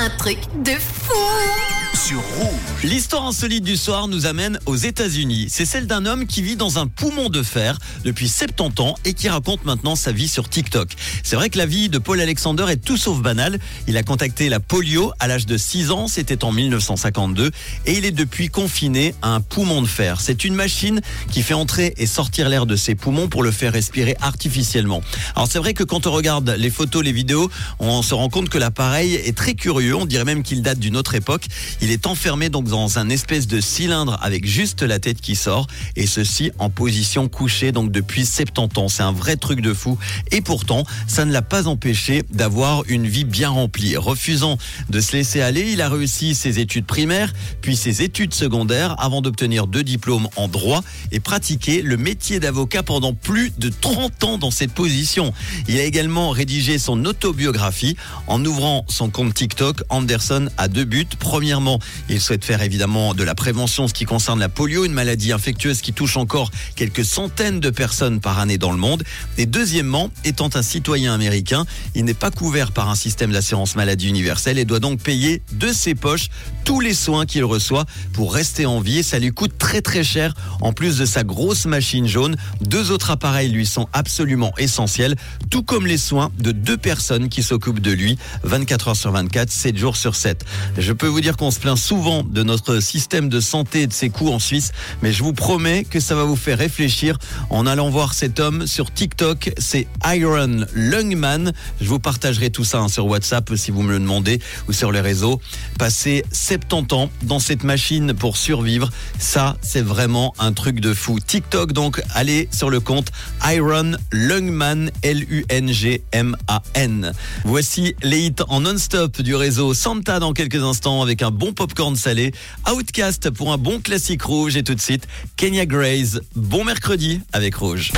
un truc de fou sur Rouge. L'histoire insolite du soir nous amène aux États-Unis. C'est celle d'un homme qui vit dans un poumon de fer depuis 70 ans et qui raconte maintenant sa vie sur TikTok. C'est vrai que la vie de Paul Alexander est tout sauf banale. Il a contacté la polio à l'âge de 6 ans, c'était en 1952, et il est depuis confiné à un poumon de fer. C'est une machine qui fait entrer et sortir l'air de ses poumons pour le faire respirer artificiellement. Alors c'est vrai que quand on regarde les photos, les vidéos, on se rend compte que l'appareil est très curieux. On dirait même qu'il date d'une autre époque. Est enfermé donc dans un espèce de cylindre avec juste la tête qui sort et ceci en position couchée donc depuis 70 ans. C'est un vrai truc de fou et pourtant ça ne l'a pas empêché d'avoir une vie bien remplie. Refusant de se laisser aller, il a réussi ses études primaires puis ses études secondaires avant d'obtenir deux diplômes en droit et pratiquer le métier d'avocat pendant plus de 30 ans dans cette position. Il a également rédigé son autobiographie en ouvrant son compte TikTok. Anderson a deux buts. Premièrement, il souhaite faire évidemment de la prévention ce qui concerne la polio, une maladie infectieuse qui touche encore quelques centaines de personnes par année dans le monde. Et deuxièmement, étant un citoyen américain, il n'est pas couvert par un système d'assurance maladie universelle et doit donc payer de ses poches tous les soins qu'il reçoit pour rester en vie et ça lui coûte très très cher en plus de sa grosse machine jaune. Deux autres appareils lui sont absolument essentiels, tout comme les soins de deux personnes qui s'occupent de lui 24 heures sur 24, 7 jours sur 7. Je peux vous dire qu'on se plaint souvent de notre système de santé et de ses coûts en Suisse, mais je vous promets que ça va vous faire réfléchir en allant voir cet homme sur TikTok. C'est Iron Lungman. Je vous partagerai tout ça hein, sur WhatsApp si vous me le demandez ou sur les réseaux. Passer 70 ans dans cette machine pour survivre, ça c'est vraiment un truc de fou. TikTok donc, allez sur le compte Iron Lungman, L-U-N-G-M-A-N. Voici les hits en non-stop du réseau Santa dans quelques instants avec un bon popcorn salé. Outcast pour un bon classique rouge et tout de suite Kenya Grace. Bon mercredi avec. Rouge